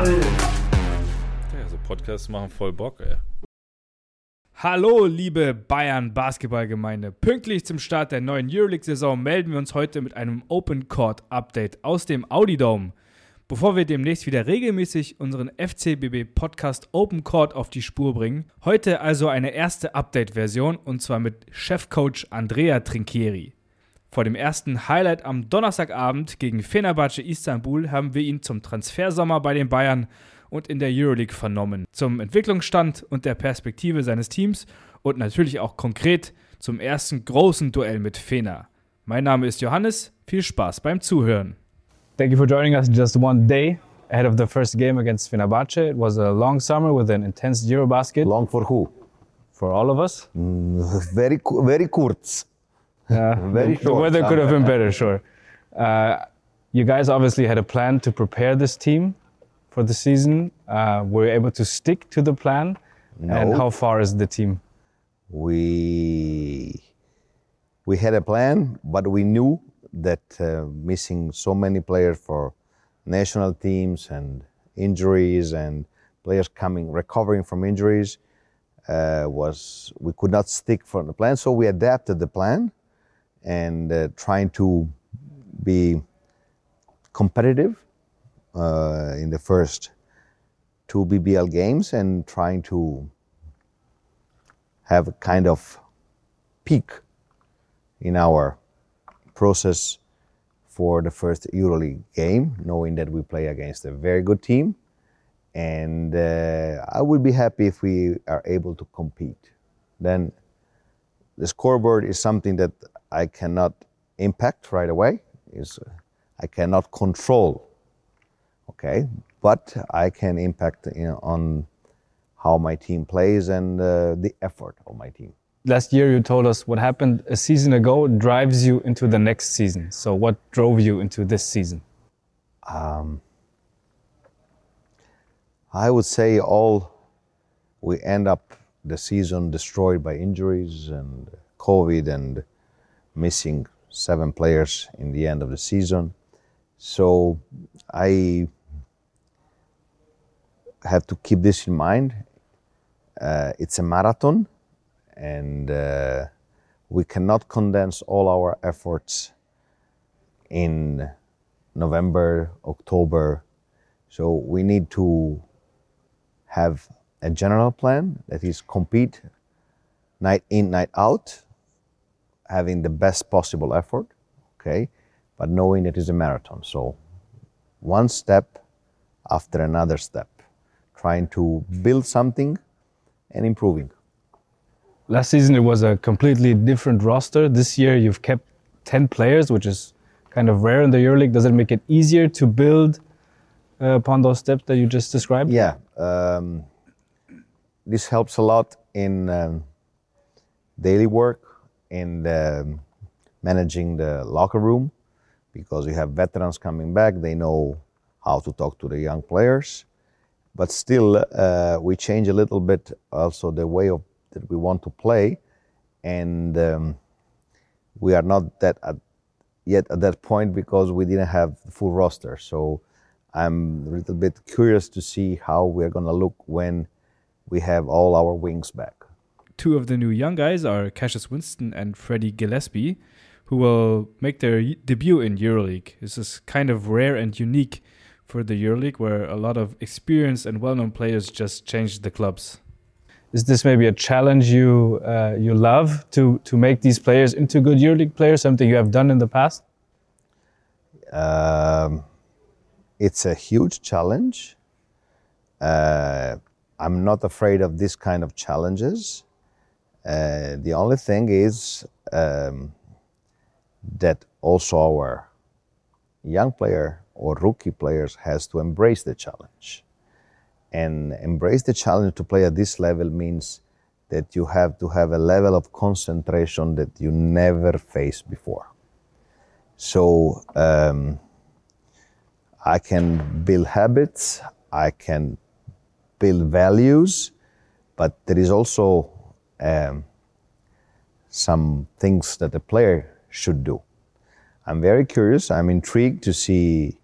Ball. Ja, so Podcasts machen voll Bock, ey. Hallo, liebe Bayern Basketballgemeinde. Pünktlich zum Start der neuen Euroleague-Saison melden wir uns heute mit einem Open Court Update aus dem Audi Dome. Bevor wir demnächst wieder regelmäßig unseren FCBB Podcast Open Court auf die Spur bringen, heute also eine erste Update-Version und zwar mit Chefcoach Andrea Trinchieri. Vor dem ersten Highlight am Donnerstagabend gegen Fenerbahce Istanbul haben wir ihn zum Transfersommer bei den Bayern und in der Euroleague vernommen, zum Entwicklungsstand und der Perspektive seines Teams und natürlich auch konkret zum ersten großen Duell mit Fener. Mein Name ist Johannes, viel Spaß beim Zuhören. Thank you for joining us just one day ahead of the first game against Fenerbahce. It was a long summer with an intense Eurobasket Long for who? for all of us. Very, ku- very kurz. Yeah, Very the, the weather could have been better, sure. Uh, you guys obviously had a plan to prepare this team for the season. Uh, were you able to stick to the plan? And how far is the team? We we had a plan, but we knew that uh, missing so many players for national teams and injuries and players coming recovering from injuries uh, was we could not stick from the plan. So we adapted the plan and uh, trying to be competitive uh, in the first two BBL games and trying to have a kind of peak in our process for the first EuroLeague game, knowing that we play against a very good team. And uh, I would be happy if we are able to compete. Then the scoreboard is something that I cannot impact right away. Is I cannot control. Okay, but I can impact you know, on how my team plays and uh, the effort of my team. Last year, you told us what happened a season ago drives you into the next season. So, what drove you into this season? I would say all we end up the season destroyed by injuries and COVID and missing seven players in the end of the season. So I have to keep this in mind. Uh, it's a marathon, and uh, we cannot condense all our efforts in November, October. So we need to have a general plan that is compete night in, night out, having the best possible effort, okay, but knowing it is a marathon. So one step after another step, trying to build something and improving. Last season, it was a completely different roster. This year, you've kept 10 players, which is kind of rare in the EuroLeague. Does it make it easier to build uh, upon those steps that you just described? Yeah, um, this helps a lot in um, daily work, in um, managing the locker room, because you have veterans coming back. They know how to talk to the young players, but still, uh, we change a little bit also the way of that we want to play, and um, we are not that at, yet at that point because we didn't have the full roster. So I'm a little bit curious to see how we're going to look when we have all our wings back. Two of the new young guys are Cassius Winston and Freddie Gillespie, who will make their debut in EuroLeague. This is kind of rare and unique for the EuroLeague, where a lot of experienced and well-known players just changed the clubs. Is this maybe a challenge you uh, you love to to make these players into good EuroLeague players? Something you have done in the past? Um, it's a huge challenge. Uh, I'm not afraid of this kind of challenges. Uh, the only thing is um, that also our young player or rookie players has to embrace the challenge. And embrace the challenge to play at this level means that you have to have a level of concentration that you never faced before. So um, I can build habits, I can build values, but there is also um, some things that the player should do. I'm very curious. I'm intrigued to see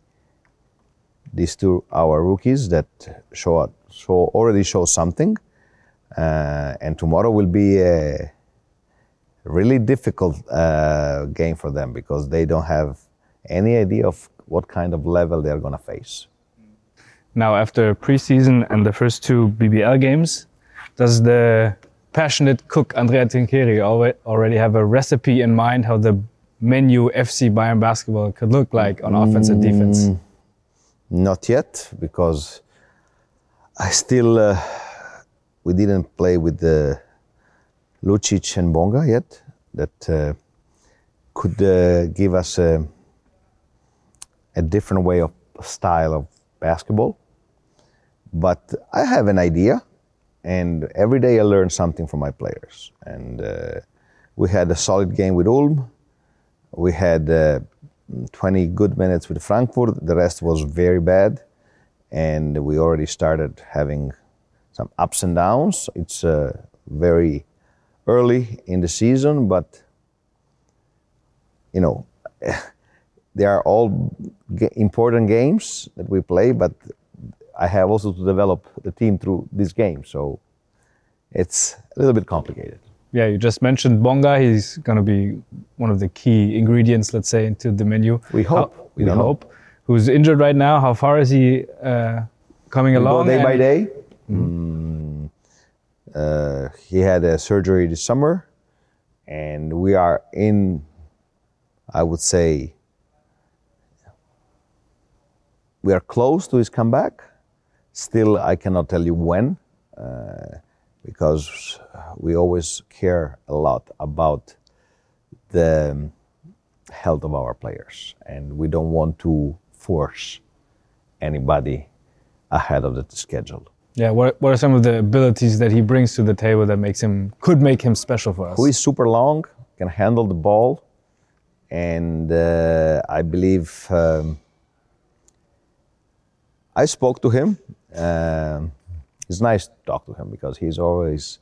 these two our rookies that show show already show something, uh, and tomorrow will be a really difficult uh, game for them because they don't have any idea of what kind of level they're going to face. Now, after preseason and the first two BBL games, does the passionate cook Andrea Trinchieri already have a recipe in mind how the menu FC Bayern basketball could look like on offense and defense? Mm, not yet, because I still uh, we didn't play with the Lucic and Bonga yet. That uh, could uh, give us a, a different way of style of basketball. But I have an idea, and every day I learn something from my players. And uh, we had a solid game with Ulm. We had uh, 20 good minutes with Frankfurt. The rest was very bad, and we already started having some ups and downs. It's uh, very early in the season, but you know, they are all important games that we play. But I have also to develop the team through this game, so it's a little bit complicated. Yeah, you just mentioned Bonga. He's going to be one of the key ingredients, let's say, into the menu. We hope. How, we, we hope. Know. Who's injured right now? How far is he uh, coming we along? Day by day. Mm. Uh, he had a surgery this summer, and we are in, I would say, we are close to his comeback. Still, I cannot tell you when. Uh, because we always care a lot about the health of our players and we don't want to force anybody ahead of the schedule. Yeah, what, what are some of the abilities that he brings to the table that makes him could make him special for us? Who is super long, can handle the ball, and uh, I believe um, I spoke to him. Um, it's nice to talk to him because he's always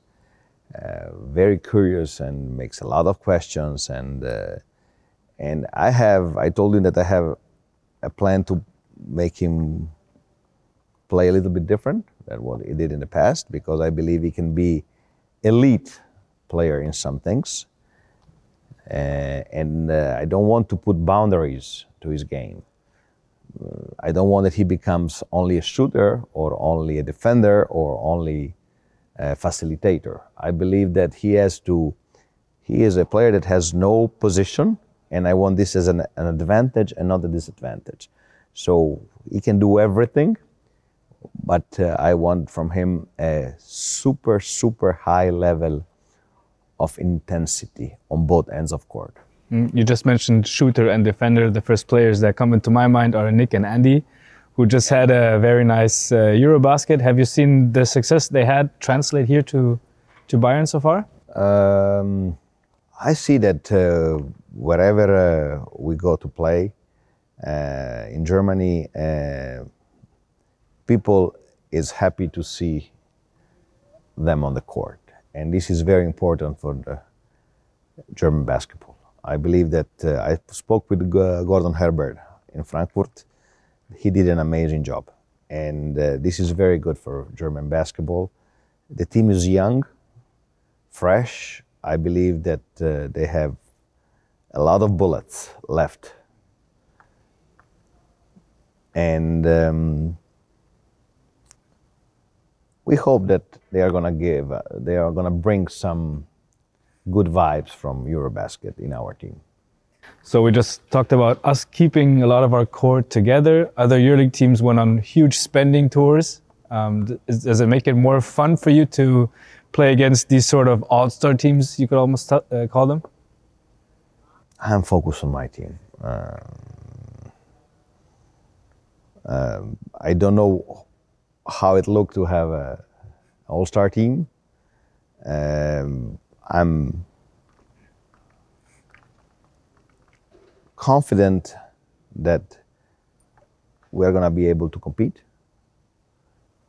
uh, very curious and makes a lot of questions. And uh, and I have I told him that I have a plan to make him play a little bit different than what he did in the past because I believe he can be elite player in some things. Uh, and uh, I don't want to put boundaries to his game I don't want that he becomes only a shooter or only a defender or only a facilitator. I believe that he has to, he is a player that has no position, and I want this as an, an advantage and not a disadvantage. So he can do everything, but uh, I want from him a super, super high level of intensity on both ends of court. Mm, you just mentioned shooter and defender. The first players that come into my mind are Nick and Andy, who just had a very nice uh, Eurobasket. Have you seen the success they had translate here to, to Bayern so far? Um, I see that uh, wherever uh, we go to play uh, in Germany, uh, people is happy to see them on the court, and this is very important for the German basketball. I believe that uh, I spoke with Gordon Herbert in Frankfurt. He did an amazing job. And uh, this is very good for German basketball. The team is young, fresh. I believe that uh, they have a lot of bullets left. And um, we hope that they are going to give, uh, they are going to bring some good vibes from Eurobasket in our team. So we just talked about us keeping a lot of our core together. Other EuroLeague teams went on huge spending tours. Um, does it make it more fun for you to play against these sort of all-star teams? You could almost uh, call them. I'm focused on my team. Um, um, I don't know how it looked to have an all-star team. Um, I'm confident that we're going to be able to compete.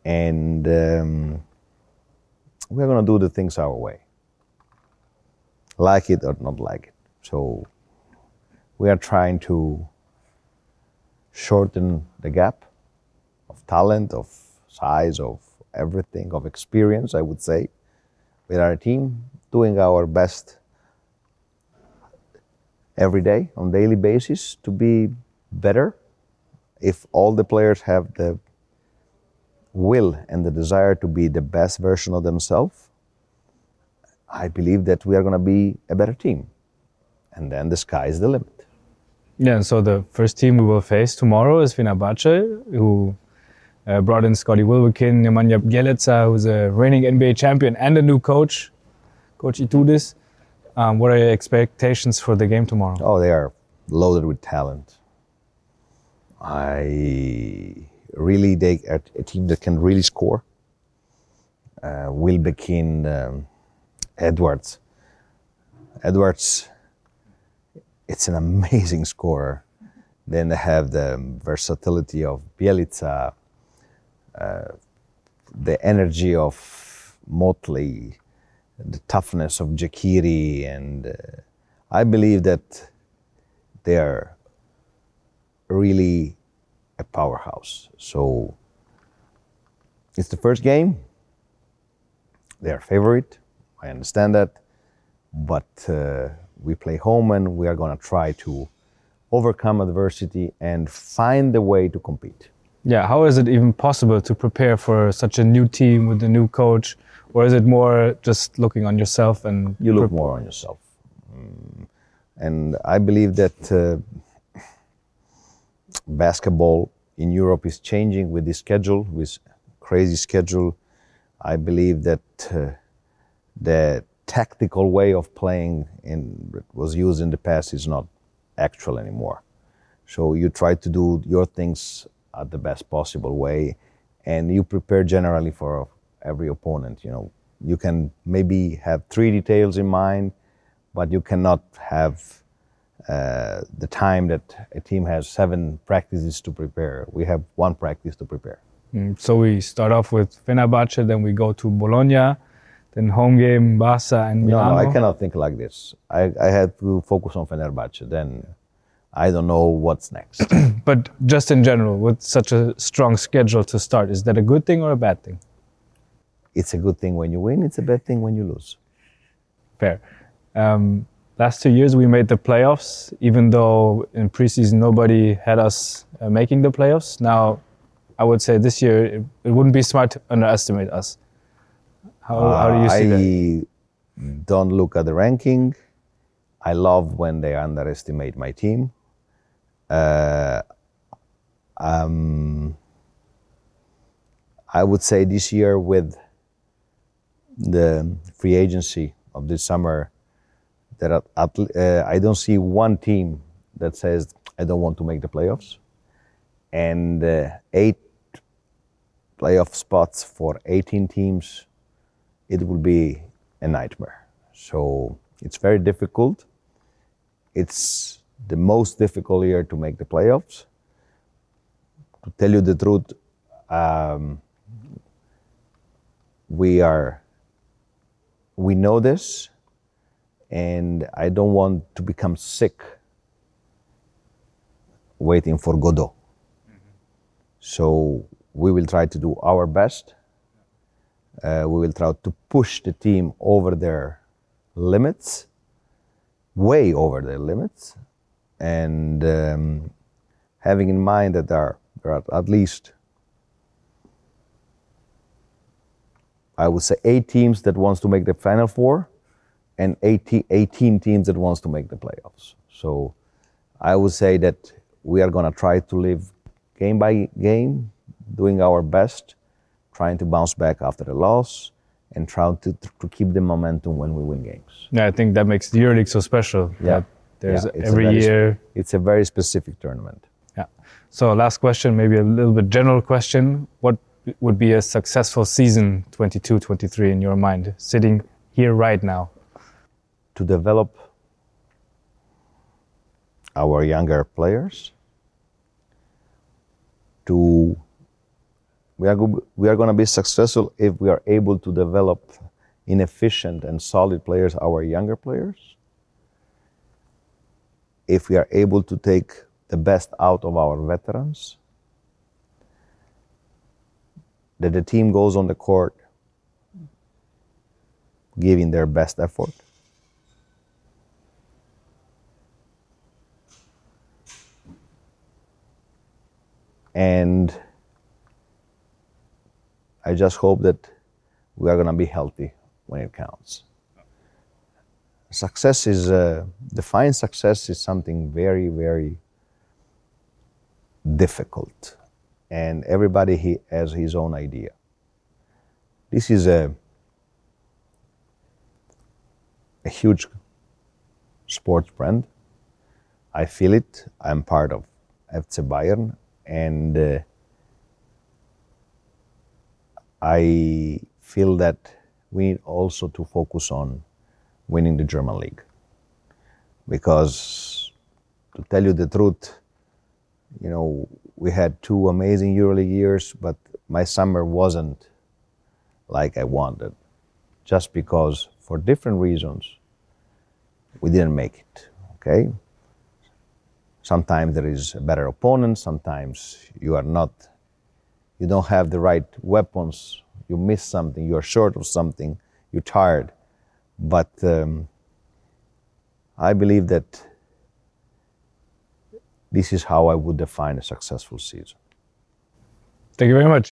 And um, we're going to do the things our way. Like it or not like it. So we are trying to shorten the gap of talent, of size, of everything, of experience, I would say. with our team doing our best every day on daily basis to be better. If all the players have the will and the desire to be the best version of themselves, I believe that we are going to be a better team. And then the sky is the limit. Yeah, and so the first team we will face tomorrow is Fenerbahce, who uh, brought in Scotty Wilbekin, Nemanja Bjelica, who's a reigning NBA champion and a new coach, Coach Itoudis. Um, what are your expectations for the game tomorrow? Oh, they are loaded with talent. I really, they are a team that can really score. Uh, Wilbekin, um, Edwards. Edwards, it's an amazing scorer. Then they have the versatility of Bjelica, uh, the energy of Motley, the toughness of Jakiri, and uh, I believe that they are really a powerhouse. So it's the first game. They are favorite. I understand that, but uh, we play home and we are going to try to overcome adversity and find the way to compete. Yeah, how is it even possible to prepare for such a new team with a new coach? Or is it more just looking on yourself and you look more on yourself? Mm. And I believe that uh, basketball in Europe is changing with this schedule, with crazy schedule. I believe that uh, the tactical way of playing in was used in the past is not actual anymore. So you try to do your things at the best possible way, and you prepare generally for every opponent. You know, you can maybe have three details in mind, but you cannot have uh, the time that a team has seven practices to prepare. We have one practice to prepare. Mm, so we start off with Fenerbahce, then we go to Bologna, then home game Barca and Milano. No, no, I cannot think like this. I, I had to focus on Fenerbahce. Then I don't know what's next. but just in general, with such a strong schedule to start, is that a good thing or a bad thing? It's a good thing when you win. It's a bad thing when you lose. Fair. Um, last two years we made the playoffs, even though in preseason nobody had us uh, making the playoffs. Now, I would say this year it, it wouldn't be smart to underestimate us. How, uh, how do you see I that? don't look at the ranking. I love when they underestimate my team. Uh, um, I would say this year with the free agency of this summer, that at, uh, I don't see one team that says I don't want to make the playoffs, and uh, eight playoff spots for 18 teams, it will be a nightmare. So it's very difficult. It's the most difficult year to make the playoffs. To tell you the truth, um, we are we know this and I don't want to become sick waiting for Godot. Mm-hmm. So we will try to do our best. Uh, we will try to push the team over their limits, way over their limits, and um, having in mind that there are, there are at least, I would say, eight teams that wants to make the final four and 18, 18 teams that wants to make the playoffs. So I would say that we are going to try to live game by game, doing our best, trying to bounce back after the loss, and trying to, to keep the momentum when we win games. Yeah, I think that makes the EuroLeague so special. Yeah. There's yeah, every year. It's a very specific tournament. Yeah. So last question, maybe a little bit general question. What would be a successful season 22-23 in your mind, sitting here right now? to develop our younger players to we are, we are going to be successful if we are able to develop inefficient and solid players our younger players if we are able to take the best out of our veterans that the team goes on the court giving their best effort. And I just hope that we are going to be healthy when it counts. Success is, uh, define success is something very, very difficult. And everybody he has his own idea. This is a, a huge sports brand. I feel it. I'm part of FC Bayern. And uh, I feel that we need also to focus on winning the German league. Because to tell you the truth, you know, we had two amazing EuroLeague years, but my summer wasn't like I wanted, just because for different reasons we didn't make it. Okay. Sometimes there is a better opponent. Sometimes you are not. You don't have the right weapons. You miss something. You are short of something. You're tired. But um, I believe that this is how I would define a successful season. Thank you very much.